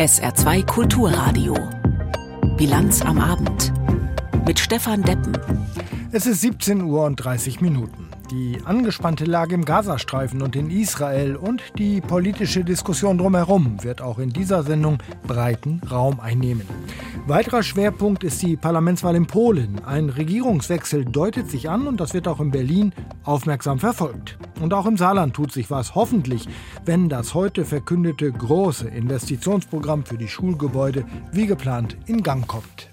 SR2 Kulturradio. Bilanz am Abend. Mit Stefan Deppen. Es ist 17 Uhr und 30 Minuten. Die angespannte Lage im Gazastreifen und in Israel und die politische Diskussion drumherum wird auch in dieser Sendung breiten Raum einnehmen. Weiterer Schwerpunkt ist die Parlamentswahl in Polen. Ein Regierungswechsel deutet sich an und das wird auch in Berlin aufmerksam verfolgt. Und auch im Saarland tut sich was, hoffentlich, wenn das heute verkündete große Investitionsprogramm für die Schulgebäude wie geplant in Gang kommt.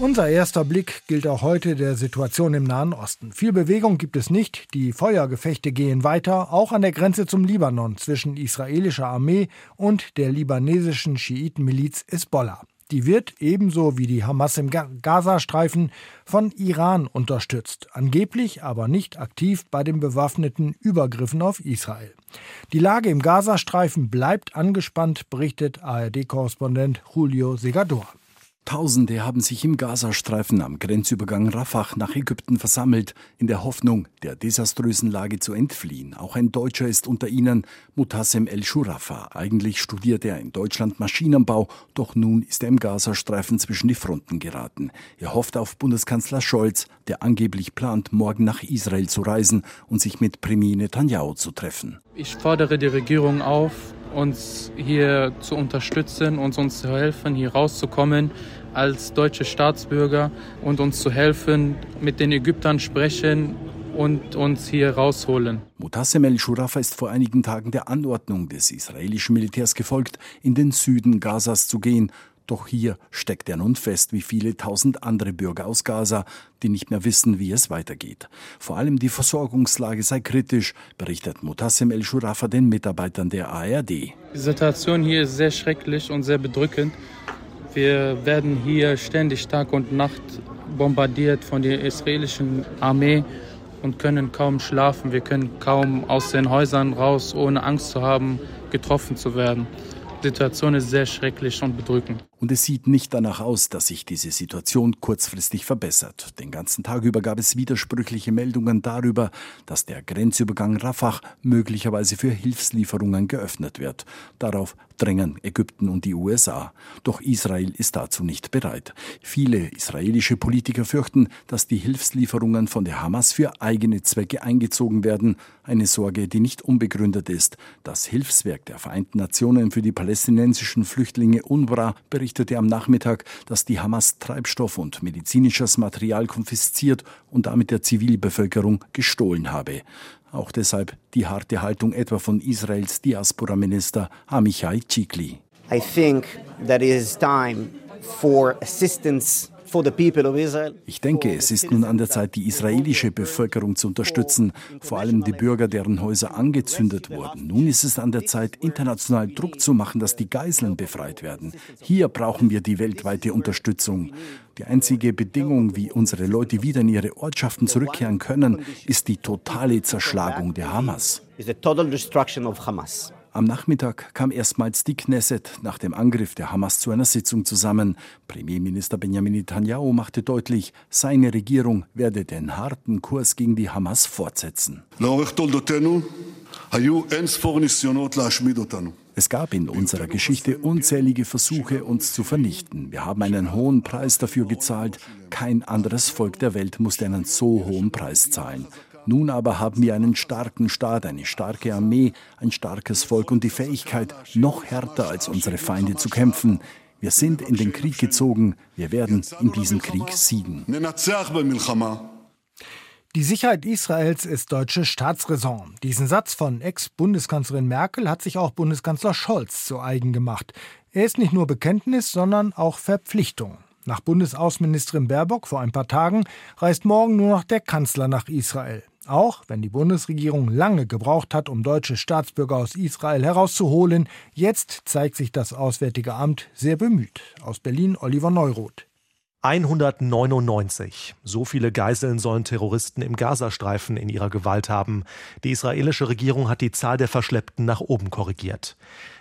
Unser erster Blick gilt auch heute der Situation im Nahen Osten. Viel Bewegung gibt es nicht, die Feuergefechte gehen weiter, auch an der Grenze zum Libanon zwischen israelischer Armee und der libanesischen Schiitenmiliz Hezbollah. Die wird ebenso wie die Hamas im Gazastreifen von Iran unterstützt, angeblich aber nicht aktiv bei den bewaffneten Übergriffen auf Israel. Die Lage im Gazastreifen bleibt angespannt, berichtet ARD-Korrespondent Julio Segador. Tausende haben sich im Gazastreifen am Grenzübergang Rafah nach Ägypten versammelt, in der Hoffnung, der desaströsen Lage zu entfliehen. Auch ein Deutscher ist unter ihnen, Mutassem El-Shurafa. Eigentlich studiert er in Deutschland Maschinenbau, doch nun ist er im Gazastreifen zwischen die Fronten geraten. Er hofft auf Bundeskanzler Scholz, der angeblich plant, morgen nach Israel zu reisen und sich mit Premier Netanyahu zu treffen. Ich fordere die Regierung auf, uns hier zu unterstützen, uns, uns zu helfen, hier rauszukommen als deutsche Staatsbürger und uns zu helfen, mit den Ägyptern sprechen und uns hier rausholen. Mutassem el-Shurafa ist vor einigen Tagen der Anordnung des israelischen Militärs gefolgt, in den Süden Gazas zu gehen doch hier steckt er nun fest, wie viele tausend andere Bürger aus Gaza, die nicht mehr wissen, wie es weitergeht. Vor allem die Versorgungslage sei kritisch, berichtet Mutassem El-Shurafa den Mitarbeitern der ARD. Die Situation hier ist sehr schrecklich und sehr bedrückend. Wir werden hier ständig Tag und Nacht bombardiert von der israelischen Armee und können kaum schlafen. Wir können kaum aus den Häusern raus, ohne Angst zu haben, getroffen zu werden. Die Situation ist sehr schrecklich und bedrückend. Und es sieht nicht danach aus, dass sich diese Situation kurzfristig verbessert. Den ganzen Tag über gab es widersprüchliche Meldungen darüber, dass der Grenzübergang Rafah möglicherweise für Hilfslieferungen geöffnet wird. Darauf drängen Ägypten und die USA. Doch Israel ist dazu nicht bereit. Viele israelische Politiker fürchten, dass die Hilfslieferungen von der Hamas für eigene Zwecke eingezogen werden. Eine Sorge, die nicht unbegründet ist. Das Hilfswerk der Vereinten Nationen für die palästinensischen Flüchtlinge UNRWA berichtet berichtete am Nachmittag, dass die Hamas Treibstoff und medizinisches Material konfisziert und damit der Zivilbevölkerung gestohlen habe. Auch deshalb die harte Haltung etwa von Israels Diaspora-Minister Amichai Chikli. I think that it is time for assistance ich denke, es ist nun an der Zeit, die israelische Bevölkerung zu unterstützen, vor allem die Bürger, deren Häuser angezündet wurden. Nun ist es an der Zeit, international Druck zu machen, dass die Geiseln befreit werden. Hier brauchen wir die weltweite Unterstützung. Die einzige Bedingung, wie unsere Leute wieder in ihre Ortschaften zurückkehren können, ist die totale Zerschlagung der Hamas. Am Nachmittag kam erstmals die Knesset nach dem Angriff der Hamas zu einer Sitzung zusammen. Premierminister Benjamin Netanyahu machte deutlich, seine Regierung werde den harten Kurs gegen die Hamas fortsetzen. Es gab in unserer Geschichte unzählige Versuche, uns zu vernichten. Wir haben einen hohen Preis dafür gezahlt. Kein anderes Volk der Welt musste einen so hohen Preis zahlen. Nun aber haben wir einen starken Staat, eine starke Armee, ein starkes Volk und die Fähigkeit, noch härter als unsere Feinde zu kämpfen. Wir sind in den Krieg gezogen, wir werden in diesem Krieg siegen. Die Sicherheit Israels ist deutsche Staatsräson. Diesen Satz von Ex-Bundeskanzlerin Merkel hat sich auch Bundeskanzler Scholz zu eigen gemacht. Er ist nicht nur Bekenntnis, sondern auch Verpflichtung. Nach Bundesaußenministerin Baerbock vor ein paar Tagen reist morgen nur noch der Kanzler nach Israel. Auch wenn die Bundesregierung lange gebraucht hat, um deutsche Staatsbürger aus Israel herauszuholen, jetzt zeigt sich das Auswärtige Amt sehr bemüht. Aus Berlin Oliver Neuroth. 199. So viele Geiseln sollen Terroristen im Gazastreifen in ihrer Gewalt haben. Die israelische Regierung hat die Zahl der Verschleppten nach oben korrigiert.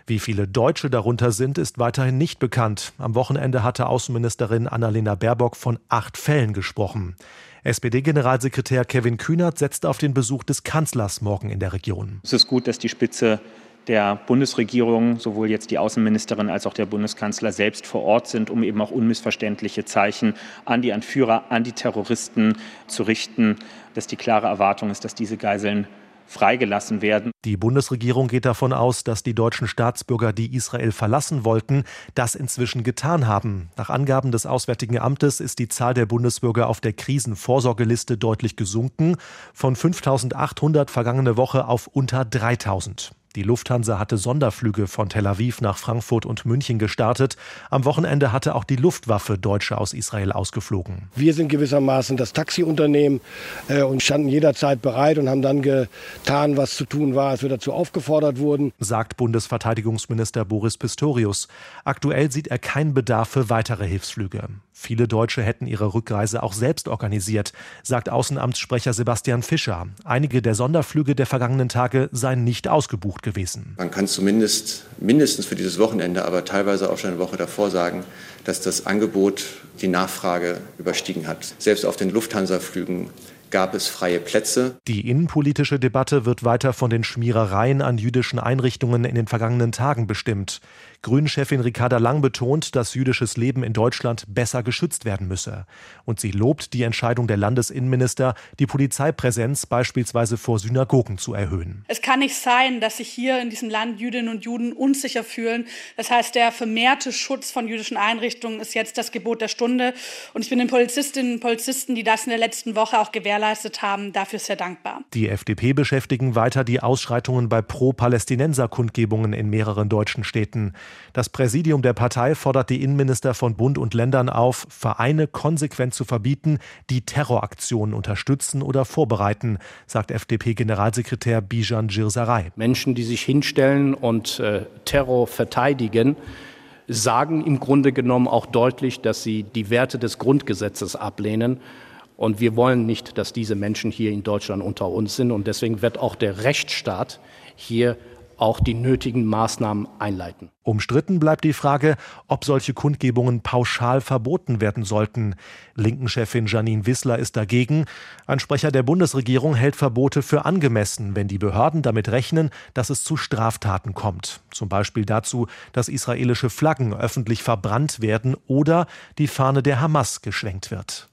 Wie viele Deutsche darunter sind, ist weiterhin nicht bekannt. Am Wochenende hatte Außenministerin Annalena Baerbock von acht Fällen gesprochen. SPD-Generalsekretär Kevin Kühnert setzt auf den Besuch des Kanzlers morgen in der Region. Es ist gut, dass die Spitze der Bundesregierung, sowohl jetzt die Außenministerin als auch der Bundeskanzler selbst vor Ort sind, um eben auch unmissverständliche Zeichen an die Anführer, an die Terroristen zu richten, dass die klare Erwartung ist, dass diese Geiseln freigelassen werden. Die Bundesregierung geht davon aus, dass die deutschen Staatsbürger, die Israel verlassen wollten, das inzwischen getan haben. Nach Angaben des Auswärtigen Amtes ist die Zahl der Bundesbürger auf der Krisenvorsorgeliste deutlich gesunken, von 5800 vergangene Woche auf unter 3000. Die Lufthansa hatte Sonderflüge von Tel Aviv nach Frankfurt und München gestartet. Am Wochenende hatte auch die Luftwaffe Deutsche aus Israel ausgeflogen. Wir sind gewissermaßen das Taxiunternehmen äh, und standen jederzeit bereit und haben dann getan, was zu tun war, als wir dazu aufgefordert wurden. Sagt Bundesverteidigungsminister Boris Pistorius. Aktuell sieht er keinen Bedarf für weitere Hilfsflüge. Viele Deutsche hätten ihre Rückreise auch selbst organisiert, sagt Außenamtssprecher Sebastian Fischer. Einige der Sonderflüge der vergangenen Tage seien nicht ausgebucht gewesen. Man kann zumindest mindestens für dieses Wochenende, aber teilweise auch schon eine Woche davor sagen, dass das Angebot die Nachfrage überstiegen hat. Selbst auf den Lufthansa-Flügen gab es freie Plätze. Die innenpolitische Debatte wird weiter von den Schmierereien an jüdischen Einrichtungen in den vergangenen Tagen bestimmt. Grünen-Chefin Ricarda Lang betont, dass jüdisches Leben in Deutschland besser geschützt werden müsse. Und sie lobt die Entscheidung der Landesinnenminister, die Polizeipräsenz beispielsweise vor Synagogen zu erhöhen. Es kann nicht sein, dass sich hier in diesem Land Jüdinnen und Juden unsicher fühlen. Das heißt, der vermehrte Schutz von jüdischen Einrichtungen ist jetzt das Gebot der Stunde. Und ich bin den Polizistinnen und Polizisten, die das in der letzten Woche auch gewährleistet haben, dafür sehr dankbar. Die FDP beschäftigen weiter die Ausschreitungen bei Pro-Palästinenser-Kundgebungen in mehreren deutschen Städten. Das Präsidium der Partei fordert die Innenminister von Bund und Ländern auf, Vereine konsequent zu verbieten, die Terroraktionen unterstützen oder vorbereiten, sagt FDP-Generalsekretär Bijan Girsaray. Menschen, die sich hinstellen und äh, Terror verteidigen, sagen im Grunde genommen auch deutlich, dass sie die Werte des Grundgesetzes ablehnen. Und wir wollen nicht, dass diese Menschen hier in Deutschland unter uns sind. Und deswegen wird auch der Rechtsstaat hier auch die nötigen Maßnahmen einleiten. Umstritten bleibt die Frage, ob solche Kundgebungen pauschal verboten werden sollten. Linken-Chefin Janine Wissler ist dagegen. Ein Sprecher der Bundesregierung hält Verbote für angemessen, wenn die Behörden damit rechnen, dass es zu Straftaten kommt. Zum Beispiel dazu, dass israelische Flaggen öffentlich verbrannt werden oder die Fahne der Hamas geschwenkt wird.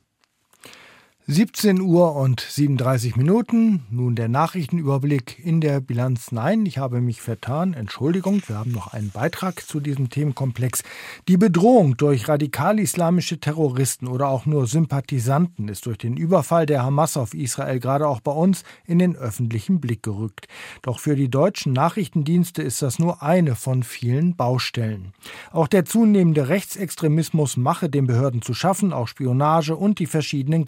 17 Uhr und 37 Minuten. Nun der Nachrichtenüberblick in der Bilanz. Nein, ich habe mich vertan. Entschuldigung, wir haben noch einen Beitrag zu diesem Themenkomplex. Die Bedrohung durch radikal-islamische Terroristen oder auch nur Sympathisanten ist durch den Überfall der Hamas auf Israel gerade auch bei uns in den öffentlichen Blick gerückt. Doch für die deutschen Nachrichtendienste ist das nur eine von vielen Baustellen. Auch der zunehmende Rechtsextremismus mache den Behörden zu schaffen, auch Spionage und die verschiedenen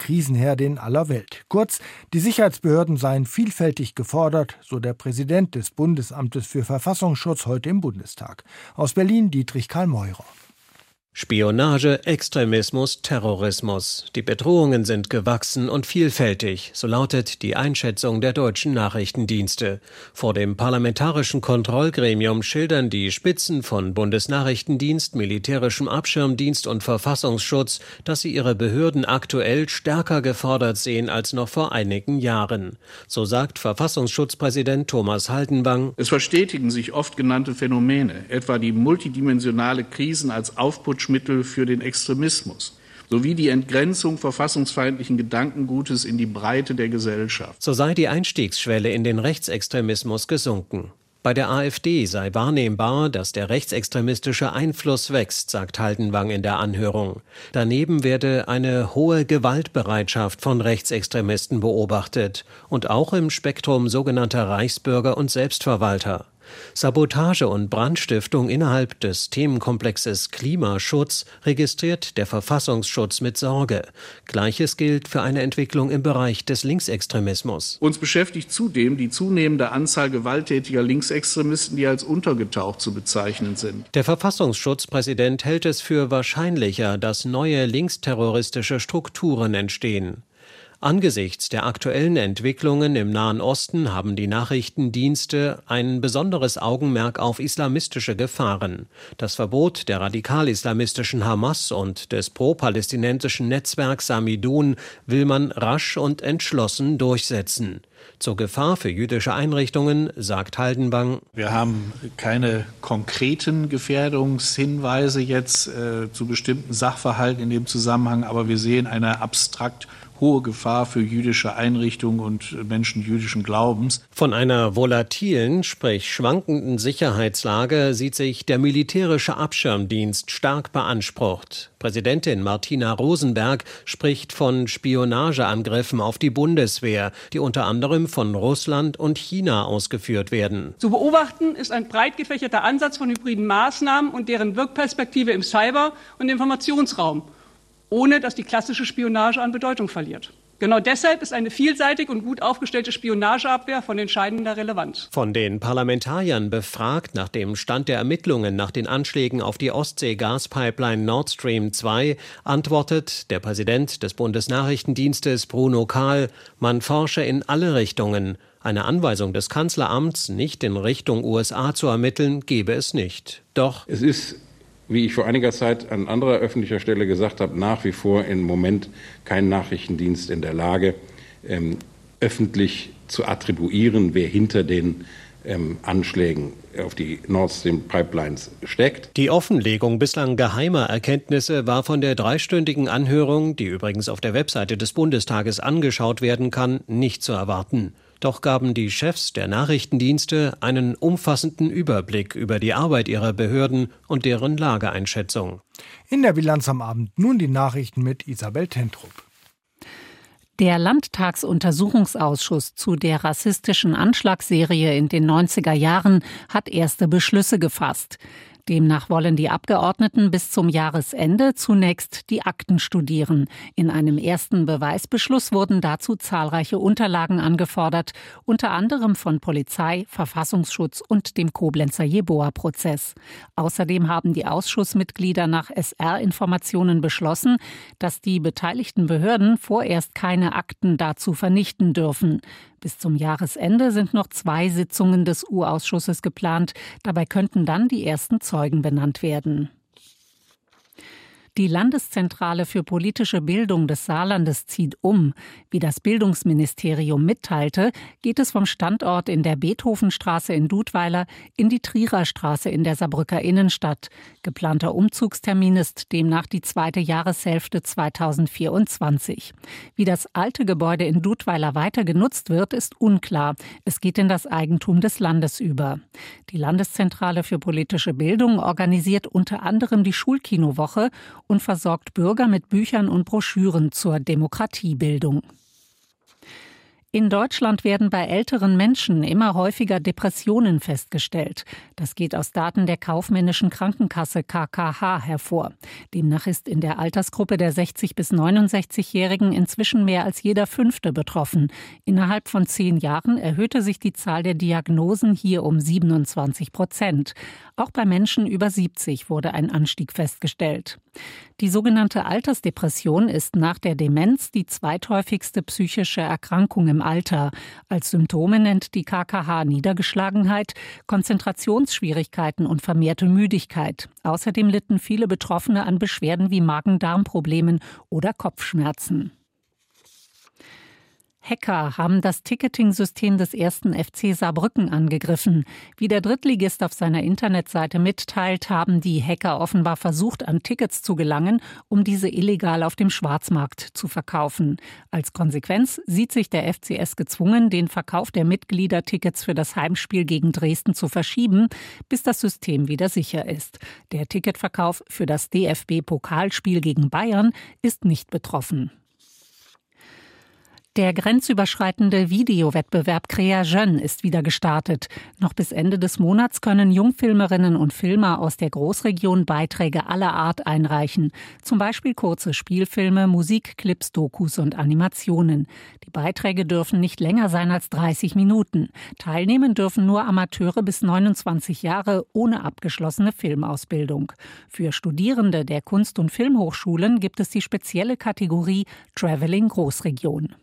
Gefährde aller Welt. Kurz, die Sicherheitsbehörden seien vielfältig gefordert, so der Präsident des Bundesamtes für Verfassungsschutz heute im Bundestag. Aus Berlin Dietrich Karl Meurer. Spionage, Extremismus, Terrorismus. Die Bedrohungen sind gewachsen und vielfältig, so lautet die Einschätzung der deutschen Nachrichtendienste. Vor dem parlamentarischen Kontrollgremium schildern die Spitzen von Bundesnachrichtendienst, militärischem Abschirmdienst und Verfassungsschutz, dass sie ihre Behörden aktuell stärker gefordert sehen als noch vor einigen Jahren. So sagt Verfassungsschutzpräsident Thomas Haldenwang. Es verstetigen sich oft genannte Phänomene, etwa die multidimensionale Krisen als Aufputsch Mittel für den Extremismus sowie die Entgrenzung verfassungsfeindlichen Gedankengutes in die Breite der Gesellschaft. So sei die Einstiegsschwelle in den Rechtsextremismus gesunken. Bei der AfD sei wahrnehmbar, dass der rechtsextremistische Einfluss wächst, sagt Haldenwang in der Anhörung. Daneben werde eine hohe Gewaltbereitschaft von Rechtsextremisten beobachtet und auch im Spektrum sogenannter Reichsbürger und Selbstverwalter. Sabotage und Brandstiftung innerhalb des Themenkomplexes Klimaschutz registriert der Verfassungsschutz mit Sorge. Gleiches gilt für eine Entwicklung im Bereich des Linksextremismus. Uns beschäftigt zudem die zunehmende Anzahl gewalttätiger Linksextremisten, die als untergetaucht zu bezeichnen sind. Der Verfassungsschutzpräsident hält es für wahrscheinlicher, dass neue linksterroristische Strukturen entstehen. Angesichts der aktuellen Entwicklungen im Nahen Osten haben die Nachrichtendienste ein besonderes Augenmerk auf islamistische Gefahren. Das Verbot der radikal-islamistischen Hamas und des pro-palästinensischen Netzwerks Samidun will man rasch und entschlossen durchsetzen. Zur Gefahr für jüdische Einrichtungen sagt Haldenwang. Wir haben keine konkreten Gefährdungshinweise jetzt äh, zu bestimmten Sachverhalten in dem Zusammenhang, aber wir sehen eine abstrakt hohe Gefahr für jüdische Einrichtungen und Menschen jüdischen Glaubens. Von einer volatilen, sprich schwankenden Sicherheitslage sieht sich der militärische Abschirmdienst stark beansprucht. Präsidentin Martina Rosenberg spricht von Spionageangriffen auf die Bundeswehr, die unter anderem von Russland und China ausgeführt werden. Zu beobachten ist ein breit gefächerter Ansatz von hybriden Maßnahmen und deren Wirkperspektive im Cyber- und Informationsraum ohne dass die klassische Spionage an Bedeutung verliert. Genau deshalb ist eine vielseitig und gut aufgestellte Spionageabwehr von entscheidender Relevanz. Von den Parlamentariern befragt nach dem Stand der Ermittlungen nach den Anschlägen auf die Ostsee-Gaspipeline Nord Stream 2 antwortet der Präsident des Bundesnachrichtendienstes Bruno Kahl, man forsche in alle Richtungen. Eine Anweisung des Kanzleramts, nicht in Richtung USA zu ermitteln, gebe es nicht. Doch es ist wie ich vor einiger Zeit an anderer öffentlicher Stelle gesagt habe, nach wie vor im Moment kein Nachrichtendienst in der Lage, ähm, öffentlich zu attribuieren, wer hinter den ähm, Anschlägen auf die Nord Stream Pipelines steckt. Die Offenlegung bislang geheimer Erkenntnisse war von der dreistündigen Anhörung, die übrigens auf der Webseite des Bundestages angeschaut werden kann, nicht zu erwarten. Doch gaben die Chefs der Nachrichtendienste einen umfassenden Überblick über die Arbeit ihrer Behörden und deren Lageeinschätzung. In der Bilanz am Abend nun die Nachrichten mit Isabel Tentrup. Der Landtagsuntersuchungsausschuss zu der rassistischen Anschlagsserie in den 90er Jahren hat erste Beschlüsse gefasst. Demnach wollen die Abgeordneten bis zum Jahresende zunächst die Akten studieren. In einem ersten Beweisbeschluss wurden dazu zahlreiche Unterlagen angefordert, unter anderem von Polizei, Verfassungsschutz und dem Koblenzer Jeboa-Prozess. Außerdem haben die Ausschussmitglieder nach SR-Informationen beschlossen, dass die beteiligten Behörden vorerst keine Akten dazu vernichten dürfen. Bis zum Jahresende sind noch zwei Sitzungen des U-Ausschusses geplant. Dabei könnten dann die ersten Zeugen benannt werden. Die Landeszentrale für politische Bildung des Saarlandes zieht um. Wie das Bildungsministerium mitteilte, geht es vom Standort in der Beethovenstraße in Dudweiler in die Trierer Straße in der Saarbrücker Innenstadt. Geplanter Umzugstermin ist demnach die zweite Jahreshälfte 2024. Wie das alte Gebäude in Dudweiler weiter genutzt wird, ist unklar. Es geht in das Eigentum des Landes über. Die Landeszentrale für politische Bildung organisiert unter anderem die Schulkinowoche und versorgt Bürger mit Büchern und Broschüren zur Demokratiebildung. In Deutschland werden bei älteren Menschen immer häufiger Depressionen festgestellt. Das geht aus Daten der kaufmännischen Krankenkasse KKH hervor. Demnach ist in der Altersgruppe der 60 bis 69-Jährigen inzwischen mehr als jeder Fünfte betroffen. Innerhalb von zehn Jahren erhöhte sich die Zahl der Diagnosen hier um 27 Prozent. Auch bei Menschen über 70 wurde ein Anstieg festgestellt. Die sogenannte Altersdepression ist nach der Demenz die zweithäufigste psychische Erkrankung im Alter. Als Symptome nennt die KKH Niedergeschlagenheit, Konzentrationsschwierigkeiten und vermehrte Müdigkeit. Außerdem litten viele Betroffene an Beschwerden wie Magen-Darm-Problemen oder Kopfschmerzen. Hacker haben das Ticketing-System des ersten FC Saarbrücken angegriffen. Wie der Drittligist auf seiner Internetseite mitteilt, haben die Hacker offenbar versucht, an Tickets zu gelangen, um diese illegal auf dem Schwarzmarkt zu verkaufen. Als Konsequenz sieht sich der FCS gezwungen, den Verkauf der Mitgliedertickets für das Heimspiel gegen Dresden zu verschieben, bis das System wieder sicher ist. Der Ticketverkauf für das DFB-Pokalspiel gegen Bayern ist nicht betroffen. Der grenzüberschreitende Videowettbewerb Crea Jeune ist wieder gestartet. Noch bis Ende des Monats können Jungfilmerinnen und Filmer aus der Großregion Beiträge aller Art einreichen. Zum Beispiel kurze Spielfilme, Musikclips, Dokus und Animationen. Die Beiträge dürfen nicht länger sein als 30 Minuten. Teilnehmen dürfen nur Amateure bis 29 Jahre ohne abgeschlossene Filmausbildung. Für Studierende der Kunst- und Filmhochschulen gibt es die spezielle Kategorie Traveling Großregion.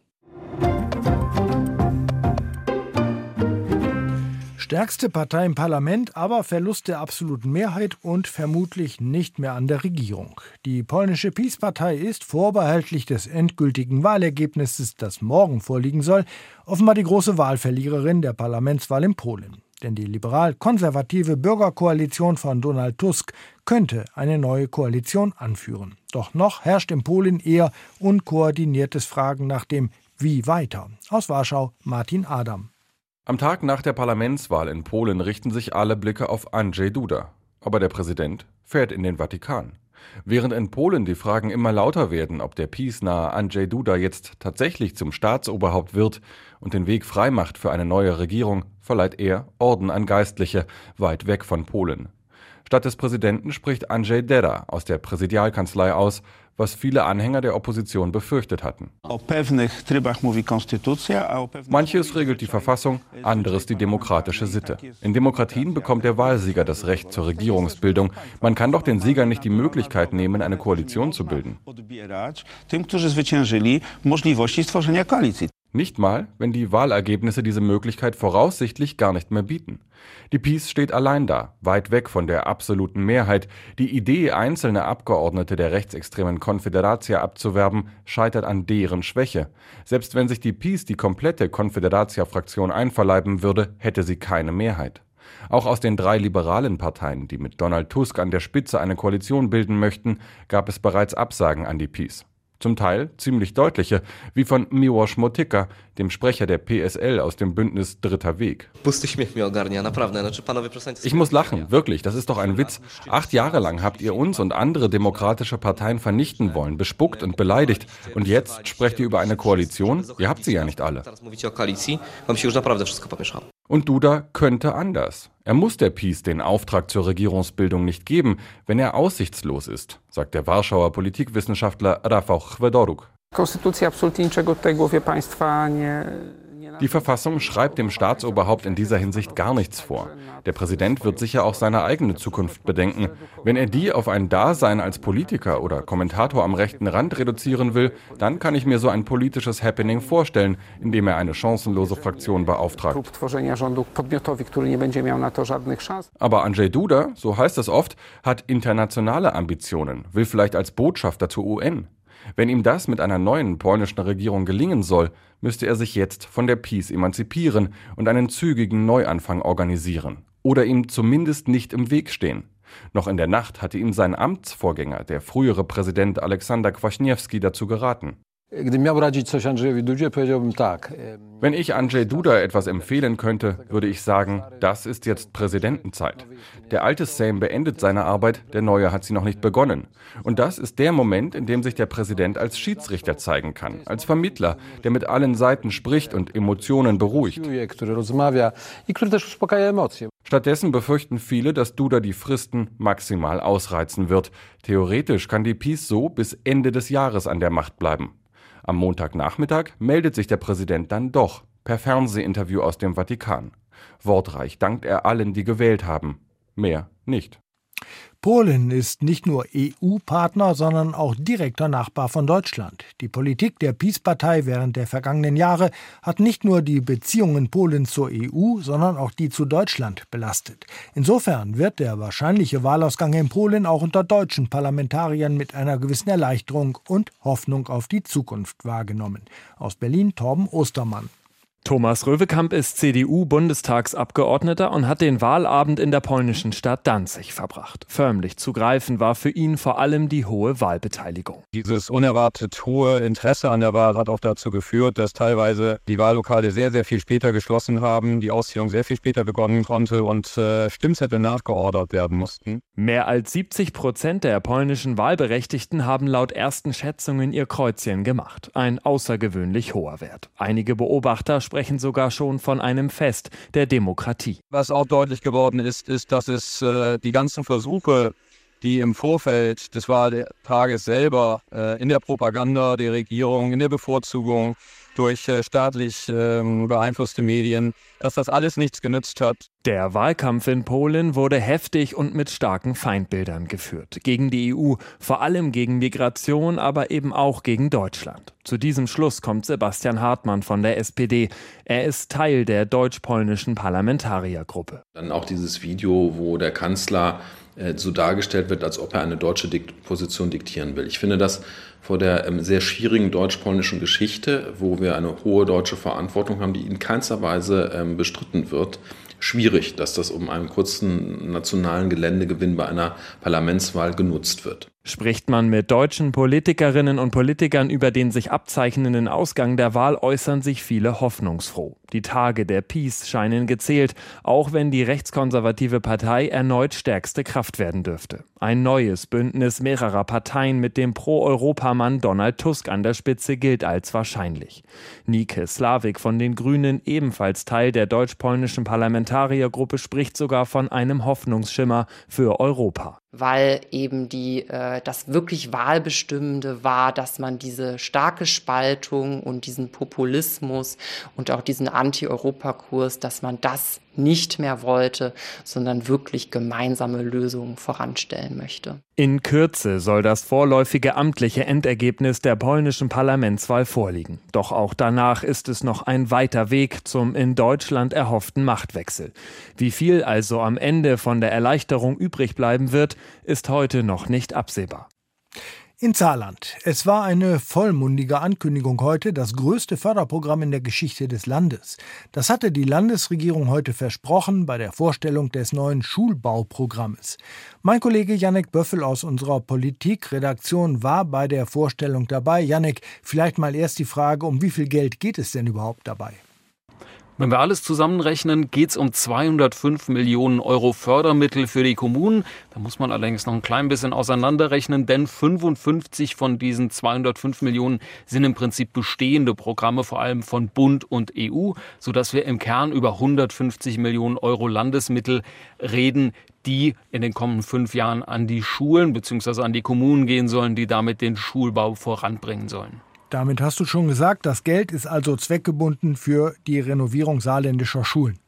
Stärkste Partei im Parlament, aber Verlust der absoluten Mehrheit und vermutlich nicht mehr an der Regierung. Die polnische Peace-Partei ist vorbehaltlich des endgültigen Wahlergebnisses, das morgen vorliegen soll, offenbar die große Wahlverliererin der Parlamentswahl in Polen. Denn die liberal-konservative Bürgerkoalition von Donald Tusk könnte eine neue Koalition anführen. Doch noch herrscht in Polen eher unkoordiniertes Fragen nach dem Wie weiter. Aus Warschau Martin Adam. Am Tag nach der Parlamentswahl in Polen richten sich alle Blicke auf Andrzej Duda. Aber der Präsident fährt in den Vatikan. Während in Polen die Fragen immer lauter werden, ob der peace-nahe Andrzej Duda jetzt tatsächlich zum Staatsoberhaupt wird und den Weg freimacht für eine neue Regierung, verleiht er Orden an Geistliche weit weg von Polen. Statt des Präsidenten spricht Andrzej Deda aus der Präsidialkanzlei aus, was viele Anhänger der Opposition befürchtet hatten. Manches regelt die Verfassung, anderes die demokratische Sitte. In Demokratien bekommt der Wahlsieger das Recht zur Regierungsbildung. Man kann doch den Siegern nicht die Möglichkeit nehmen, eine Koalition zu bilden. Nicht mal, wenn die Wahlergebnisse diese Möglichkeit voraussichtlich gar nicht mehr bieten. Die Peace steht allein da, weit weg von der absoluten Mehrheit. Die Idee, einzelne Abgeordnete der rechtsextremen Konföderatia abzuwerben, scheitert an deren Schwäche. Selbst wenn sich die Peace die komplette Konföderatia-Fraktion einverleiben würde, hätte sie keine Mehrheit. Auch aus den drei liberalen Parteien, die mit Donald Tusk an der Spitze eine Koalition bilden möchten, gab es bereits Absagen an die Peace. Zum Teil ziemlich deutliche, wie von Miłosz Motyka, dem Sprecher der PSL aus dem Bündnis Dritter Weg. Ich muss lachen, wirklich, das ist doch ein Witz. Acht Jahre lang habt ihr uns und andere demokratische Parteien vernichten wollen, bespuckt und beleidigt. Und jetzt sprecht ihr über eine Koalition? Ihr habt sie ja nicht alle. Und Duda könnte anders. Er muss der PiS den Auftrag zur Regierungsbildung nicht geben, wenn er aussichtslos ist, sagt der Warschauer Politikwissenschaftler Rafał Chwedoruk. Konstytucja absolutnie niczego tutaj głowie państwa nie, die Verfassung schreibt dem Staatsoberhaupt in dieser Hinsicht gar nichts vor. Der Präsident wird sicher auch seine eigene Zukunft bedenken. Wenn er die auf ein Dasein als Politiker oder Kommentator am rechten Rand reduzieren will, dann kann ich mir so ein politisches Happening vorstellen, in dem er eine chancenlose Fraktion beauftragt. Aber Andrzej Duda, so heißt es oft, hat internationale Ambitionen, will vielleicht als Botschafter zur UN. Wenn ihm das mit einer neuen polnischen Regierung gelingen soll, müsste er sich jetzt von der Peace emanzipieren und einen zügigen Neuanfang organisieren. Oder ihm zumindest nicht im Weg stehen. Noch in der Nacht hatte ihm sein Amtsvorgänger, der frühere Präsident Aleksander Kwaśniewski, dazu geraten. Wenn ich Andrzej Duda etwas empfehlen könnte, würde ich sagen, das ist jetzt Präsidentenzeit. Der alte Sejm beendet seine Arbeit, der neue hat sie noch nicht begonnen. Und das ist der Moment, in dem sich der Präsident als Schiedsrichter zeigen kann, als Vermittler, der mit allen Seiten spricht und Emotionen beruhigt. Stattdessen befürchten viele, dass Duda die Fristen maximal ausreizen wird. Theoretisch kann die Peace so bis Ende des Jahres an der Macht bleiben. Am Montagnachmittag meldet sich der Präsident dann doch per Fernsehinterview aus dem Vatikan. Wortreich dankt er allen, die gewählt haben. Mehr nicht. Polen ist nicht nur EU-Partner, sondern auch direkter Nachbar von Deutschland. Die Politik der Peace-Partei während der vergangenen Jahre hat nicht nur die Beziehungen Polens zur EU, sondern auch die zu Deutschland belastet. Insofern wird der wahrscheinliche Wahlausgang in Polen auch unter deutschen Parlamentariern mit einer gewissen Erleichterung und Hoffnung auf die Zukunft wahrgenommen. Aus Berlin Torben Ostermann. Thomas Röwekamp ist CDU-Bundestagsabgeordneter und hat den Wahlabend in der polnischen Stadt Danzig verbracht. Förmlich zu greifen war für ihn vor allem die hohe Wahlbeteiligung. Dieses unerwartet hohe Interesse an der Wahl hat auch dazu geführt, dass teilweise die Wahllokale sehr, sehr viel später geschlossen haben, die Auszählung sehr viel später begonnen konnte und äh, Stimmzettel nachgeordert werden mussten. Mehr als 70 Prozent der polnischen Wahlberechtigten haben laut ersten Schätzungen ihr Kreuzchen gemacht. Ein außergewöhnlich hoher Wert. Einige Beobachter sprechen sprechen sogar schon von einem Fest der Demokratie. Was auch deutlich geworden ist, ist, dass es äh, die ganzen Versuche, die im Vorfeld des Wahltages selber äh, in der Propaganda der Regierung, in der Bevorzugung durch äh, staatlich ähm, beeinflusste Medien dass das alles nichts genützt hat. Der Wahlkampf in Polen wurde heftig und mit starken Feindbildern geführt. Gegen die EU, vor allem gegen Migration, aber eben auch gegen Deutschland. Zu diesem Schluss kommt Sebastian Hartmann von der SPD. Er ist Teil der deutsch-polnischen Parlamentariergruppe. Dann auch dieses Video, wo der Kanzler so dargestellt wird, als ob er eine deutsche Position diktieren will. Ich finde das vor der ähm, sehr schwierigen deutsch-polnischen Geschichte, wo wir eine hohe deutsche Verantwortung haben, die in keinster Weise ähm, bestritten wird, schwierig, dass das um einen kurzen nationalen Geländegewinn bei einer Parlamentswahl genutzt wird. Spricht man mit deutschen Politikerinnen und Politikern über den sich abzeichnenden Ausgang der Wahl, äußern sich viele hoffnungsfroh. Die Tage der Peace scheinen gezählt, auch wenn die rechtskonservative Partei erneut stärkste Kraft werden dürfte. Ein neues Bündnis mehrerer Parteien mit dem Pro-Europamann Donald Tusk an der Spitze gilt als wahrscheinlich. Nike Slavik von den Grünen, ebenfalls Teil der deutsch-polnischen Parlamentariergruppe, spricht sogar von einem Hoffnungsschimmer für Europa weil eben die, äh, das wirklich Wahlbestimmende war, dass man diese starke Spaltung und diesen Populismus und auch diesen Anti-Europa-Kurs, dass man das nicht mehr wollte, sondern wirklich gemeinsame Lösungen voranstellen möchte. In Kürze soll das vorläufige amtliche Endergebnis der polnischen Parlamentswahl vorliegen. Doch auch danach ist es noch ein weiter Weg zum in Deutschland erhofften Machtwechsel. Wie viel also am Ende von der Erleichterung übrig bleiben wird, ist heute noch nicht absehbar. In Saarland. Es war eine vollmundige Ankündigung heute, das größte Förderprogramm in der Geschichte des Landes. Das hatte die Landesregierung heute versprochen bei der Vorstellung des neuen Schulbauprogrammes. Mein Kollege Janek Böffel aus unserer Politikredaktion war bei der Vorstellung dabei. Janek, vielleicht mal erst die Frage, um wie viel Geld geht es denn überhaupt dabei? Wenn wir alles zusammenrechnen, geht es um 205 Millionen Euro Fördermittel für die Kommunen. Da muss man allerdings noch ein klein bisschen auseinanderrechnen, denn 55 von diesen 205 Millionen sind im Prinzip bestehende Programme, vor allem von Bund und EU, sodass wir im Kern über 150 Millionen Euro Landesmittel reden, die in den kommenden fünf Jahren an die Schulen bzw. an die Kommunen gehen sollen, die damit den Schulbau voranbringen sollen. Damit hast du schon gesagt, das Geld ist also zweckgebunden für die Renovierung saarländischer Schulen.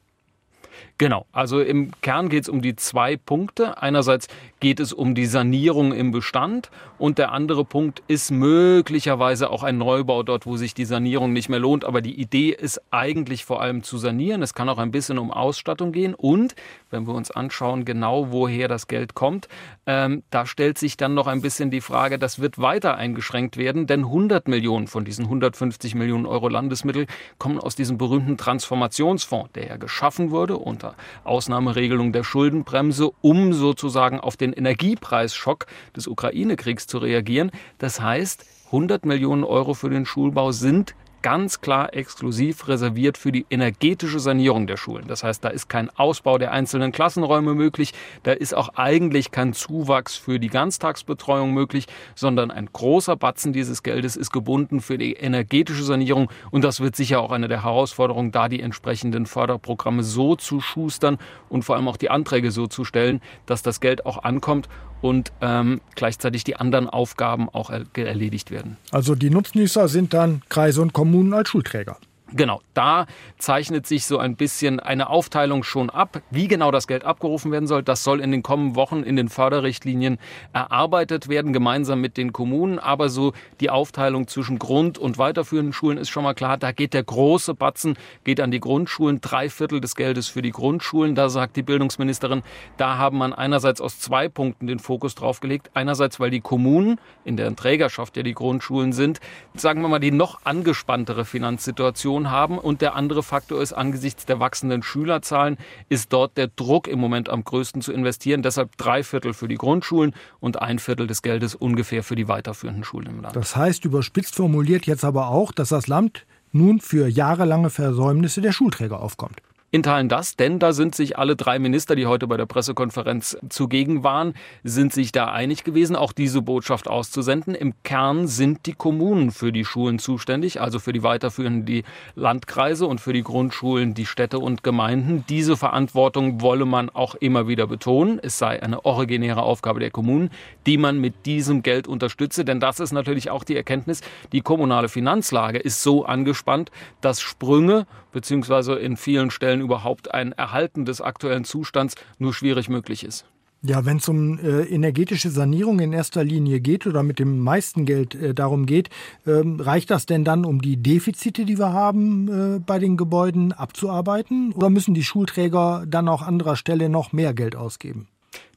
Genau, also im Kern geht es um die zwei Punkte. Einerseits geht es um die Sanierung im Bestand und der andere Punkt ist möglicherweise auch ein Neubau dort, wo sich die Sanierung nicht mehr lohnt. Aber die Idee ist eigentlich vor allem zu sanieren. Es kann auch ein bisschen um Ausstattung gehen und wenn wir uns anschauen, genau woher das Geld kommt, ähm, da stellt sich dann noch ein bisschen die Frage, das wird weiter eingeschränkt werden, denn 100 Millionen von diesen 150 Millionen Euro Landesmittel kommen aus diesem berühmten Transformationsfonds, der ja geschaffen wurde unter unter Ausnahmeregelung der Schuldenbremse, um sozusagen auf den Energiepreisschock des Ukraine-Kriegs zu reagieren. Das heißt, 100 Millionen Euro für den Schulbau sind ganz klar exklusiv reserviert für die energetische Sanierung der Schulen. Das heißt, da ist kein Ausbau der einzelnen Klassenräume möglich, da ist auch eigentlich kein Zuwachs für die Ganztagsbetreuung möglich, sondern ein großer Batzen dieses Geldes ist gebunden für die energetische Sanierung. Und das wird sicher auch eine der Herausforderungen, da die entsprechenden Förderprogramme so zu schustern und vor allem auch die Anträge so zu stellen, dass das Geld auch ankommt und ähm, gleichzeitig die anderen Aufgaben auch er erledigt werden. Also die Nutznießer sind dann Kreise und Kommunen als Schulträger. Genau, da zeichnet sich so ein bisschen eine Aufteilung schon ab. Wie genau das Geld abgerufen werden soll, das soll in den kommenden Wochen in den Förderrichtlinien erarbeitet werden, gemeinsam mit den Kommunen. Aber so die Aufteilung zwischen Grund- und weiterführenden Schulen ist schon mal klar. Da geht der große Batzen, geht an die Grundschulen. Drei Viertel des Geldes für die Grundschulen. Da sagt die Bildungsministerin, da haben man einerseits aus zwei Punkten den Fokus drauf gelegt. Einerseits, weil die Kommunen, in deren Trägerschaft ja die Grundschulen sind, sagen wir mal, die noch angespanntere Finanzsituation Inflation haben. Und der andere Faktor ist, angesichts der wachsenden Schülerzahlen ist dort der Druck im Moment am größten zu investieren. Deshalb drei Viertel für die Grundschulen und ein Viertel des Geldes ungefähr für die weiterführenden Schulen im Land. Das heißt überspitzt formuliert jetzt aber auch, dass das Land nun für jahrelange Versäumnisse der Schulträger aufkommt in Teilen das, denn da sind sich alle drei Minister, die heute bei der Pressekonferenz zugegen waren, sind sich da einig gewesen, auch diese Botschaft auszusenden. Im Kern sind die Kommunen für die Schulen zuständig, also für die weiterführenden die Landkreise und für die Grundschulen die Städte und Gemeinden. Diese Verantwortung wolle man auch immer wieder betonen. Es sei eine originäre Aufgabe der Kommunen, die man mit diesem Geld unterstütze, denn das ist natürlich auch die Erkenntnis, die kommunale Finanzlage ist so angespannt, dass Sprünge beziehungsweise in vielen Stellen Stellen überhaupt ein Erhalten des aktuellen Zustands nur schwierig möglich ist. Ja, wenn es um äh, energetische Sanierung in erster Linie geht oder mit dem meisten Geld äh, darum geht, ähm, reicht das denn dann, um die Defizite, die wir haben äh, bei den Gebäuden, abzuarbeiten? Oder müssen die Schulträger dann auch anderer Stelle noch mehr Geld ausgeben?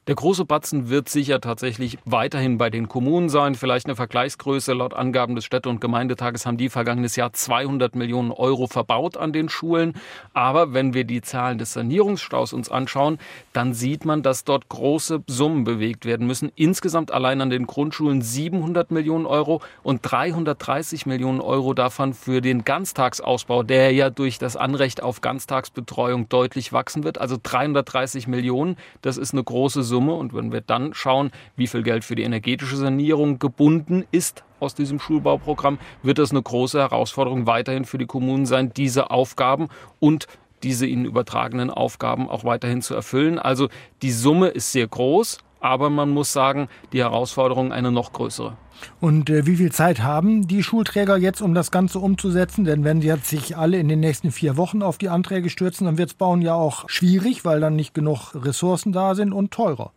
Der große Batzen wird sicher tatsächlich weiterhin bei den Kommunen sein. Vielleicht eine Vergleichsgröße. Laut Angaben des Städte- und Gemeindetages haben die vergangenes Jahr 200 Millionen Euro verbaut an den Schulen. Aber wenn wir die Zahlen des Sanierungsstaus uns anschauen, dann sieht man, dass dort große Summen bewegt werden müssen. Insgesamt allein an den Grundschulen 700 Millionen Euro und 330 Millionen Euro davon für den Ganztagsausbau, der ja durch das Anrecht auf Ganztagsbetreuung deutlich wachsen wird. Also 330 Millionen, das ist eine große Summe. Summe. Und wenn wir dann schauen, wie viel Geld für die energetische Sanierung gebunden ist aus diesem Schulbauprogramm, wird das eine große Herausforderung weiterhin für die Kommunen sein, diese Aufgaben und diese ihnen übertragenen Aufgaben auch weiterhin zu erfüllen. Also die Summe ist sehr groß, aber man muss sagen, die Herausforderung eine noch größere. Und äh, wie viel Zeit haben die Schulträger jetzt, um das Ganze umzusetzen? Denn wenn sie jetzt sich alle in den nächsten vier Wochen auf die Anträge stürzen, dann wird es bauen ja auch schwierig, weil dann nicht genug Ressourcen da sind und teurer.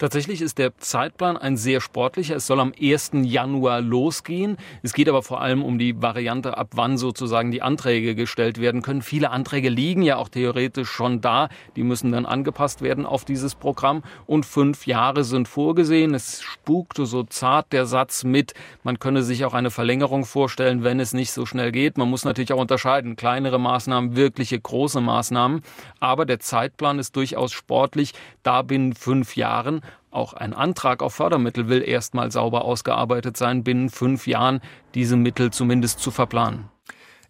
Tatsächlich ist der Zeitplan ein sehr sportlicher. Es soll am 1. Januar losgehen. Es geht aber vor allem um die Variante, ab wann sozusagen die Anträge gestellt werden können. Viele Anträge liegen ja auch theoretisch schon da. Die müssen dann angepasst werden auf dieses Programm. Und fünf Jahre sind vorgesehen. Es spukte so zart der Satz mit, man könne sich auch eine Verlängerung vorstellen, wenn es nicht so schnell geht. Man muss natürlich auch unterscheiden. Kleinere Maßnahmen, wirkliche große Maßnahmen. Aber der Zeitplan ist durchaus sportlich. Da binnen fünf Jahren auch ein Antrag auf Fördermittel will erstmal sauber ausgearbeitet sein, binnen fünf Jahren diese Mittel zumindest zu verplanen.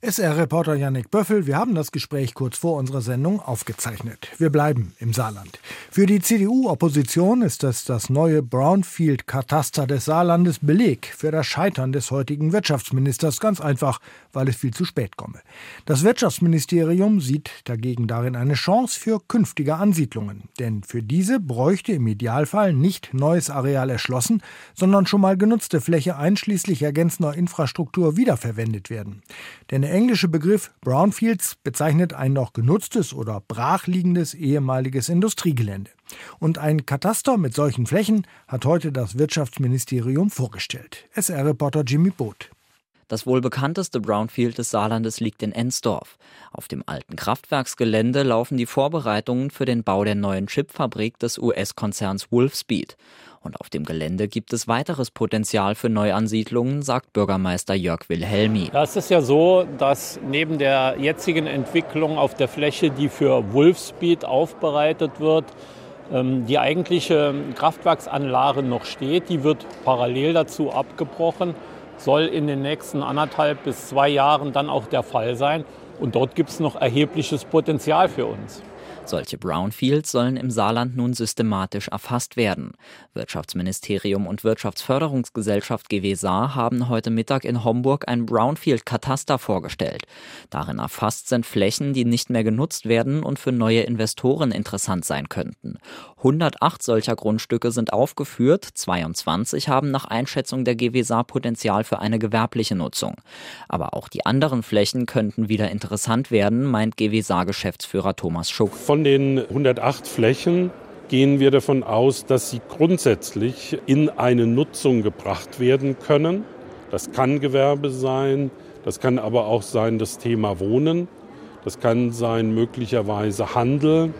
SR-Reporter Yannick Böffel, wir haben das Gespräch kurz vor unserer Sendung aufgezeichnet. Wir bleiben im Saarland. Für die CDU-Opposition ist das das neue Brownfield-Kataster des Saarlandes Beleg für das Scheitern des heutigen Wirtschaftsministers. Ganz einfach, weil es viel zu spät komme. Das Wirtschaftsministerium sieht dagegen darin eine Chance für künftige Ansiedlungen. Denn für diese bräuchte im Idealfall nicht neues Areal erschlossen, sondern schon mal genutzte Fläche einschließlich ergänzender Infrastruktur wiederverwendet werden. Denn der englische Begriff Brownfields bezeichnet ein noch genutztes oder brachliegendes ehemaliges Industriegelände. Und ein Kataster mit solchen Flächen hat heute das Wirtschaftsministerium vorgestellt. SR-Reporter Jimmy Boot. Das wohl bekannteste Brownfield des Saarlandes liegt in Ensdorf. Auf dem alten Kraftwerksgelände laufen die Vorbereitungen für den Bau der neuen Chipfabrik des US-Konzerns Wolfspeed. Und auf dem Gelände gibt es weiteres Potenzial für Neuansiedlungen, sagt Bürgermeister Jörg Wilhelmi. Ja, es ist ja so, dass neben der jetzigen Entwicklung auf der Fläche, die für Wolfspeed aufbereitet wird, ähm, die eigentliche Kraftwerksanlage noch steht. Die wird parallel dazu abgebrochen, soll in den nächsten anderthalb bis zwei Jahren dann auch der Fall sein. Und dort gibt es noch erhebliches Potenzial für uns. Solche Brownfields sollen im Saarland nun systematisch erfasst werden. Wirtschaftsministerium und Wirtschaftsförderungsgesellschaft GW Saar haben heute Mittag in Homburg ein Brownfield-Kataster vorgestellt. Darin erfasst sind Flächen, die nicht mehr genutzt werden und für neue Investoren interessant sein könnten. 108 solcher Grundstücke sind aufgeführt, 22 haben nach Einschätzung der GW Saar Potenzial für eine gewerbliche Nutzung. Aber auch die anderen Flächen könnten wieder interessant werden, meint GW Saar Geschäftsführer Thomas Schuck. Von den 108 Flächen gehen wir davon aus, dass sie grundsätzlich in eine Nutzung gebracht werden können. Das kann Gewerbe sein, das kann aber auch sein das Thema Wohnen, das kann sein möglicherweise Handel.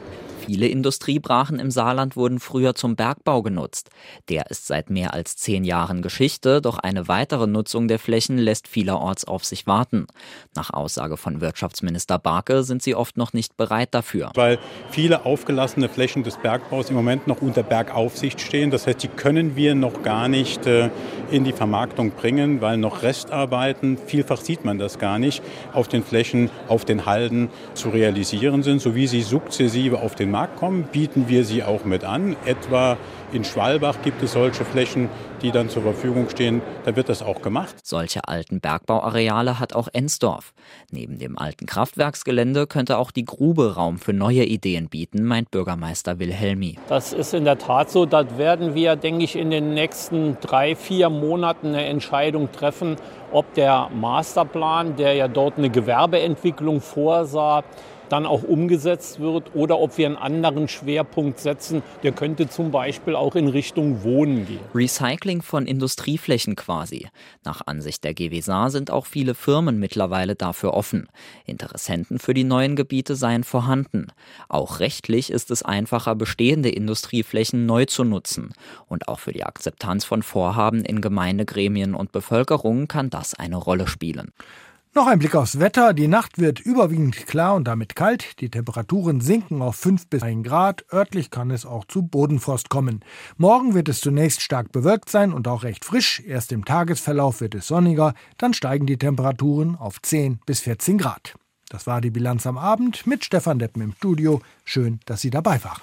Viele Industriebrachen im Saarland wurden früher zum Bergbau genutzt. Der ist seit mehr als zehn Jahren Geschichte, doch eine weitere Nutzung der Flächen lässt vielerorts auf sich warten. Nach Aussage von Wirtschaftsminister Barke sind sie oft noch nicht bereit dafür. Weil viele aufgelassene Flächen des Bergbaus im Moment noch unter Bergaufsicht stehen. Das heißt, die können wir noch gar nicht äh, in die Vermarktung bringen, weil noch Restarbeiten, vielfach sieht man das gar nicht, auf den Flächen, auf den Halden zu realisieren sind, so wie sie sukzessive auf den den Markt kommen, bieten wir sie auch mit an. Etwa in Schwalbach gibt es solche Flächen, die dann zur Verfügung stehen. Da wird das auch gemacht. Solche alten Bergbauareale hat auch Ensdorf. Neben dem alten Kraftwerksgelände könnte auch die Grube Raum für neue Ideen bieten, meint Bürgermeister Wilhelmi. Das ist in der Tat so. Da werden wir, denke ich, in den nächsten drei, vier Monaten eine Entscheidung treffen, ob der Masterplan, der ja dort eine Gewerbeentwicklung vorsah, dann auch umgesetzt wird oder ob wir einen anderen Schwerpunkt setzen. Der könnte zum Beispiel auch in Richtung Wohnen gehen. Recycling von Industrieflächen quasi. Nach Ansicht der GWSA sind auch viele Firmen mittlerweile dafür offen. Interessenten für die neuen Gebiete seien vorhanden. Auch rechtlich ist es einfacher, bestehende Industrieflächen neu zu nutzen. Und auch für die Akzeptanz von Vorhaben in Gemeindegremien und Bevölkerung kann das eine Rolle spielen. Noch ein Blick aufs Wetter. Die Nacht wird überwiegend klar und damit kalt. Die Temperaturen sinken auf 5 bis 1 Grad. Örtlich kann es auch zu Bodenfrost kommen. Morgen wird es zunächst stark bewölkt sein und auch recht frisch. Erst im Tagesverlauf wird es sonniger. Dann steigen die Temperaturen auf 10 bis 14 Grad. Das war die Bilanz am Abend mit Stefan Deppen im Studio. Schön, dass Sie dabei waren.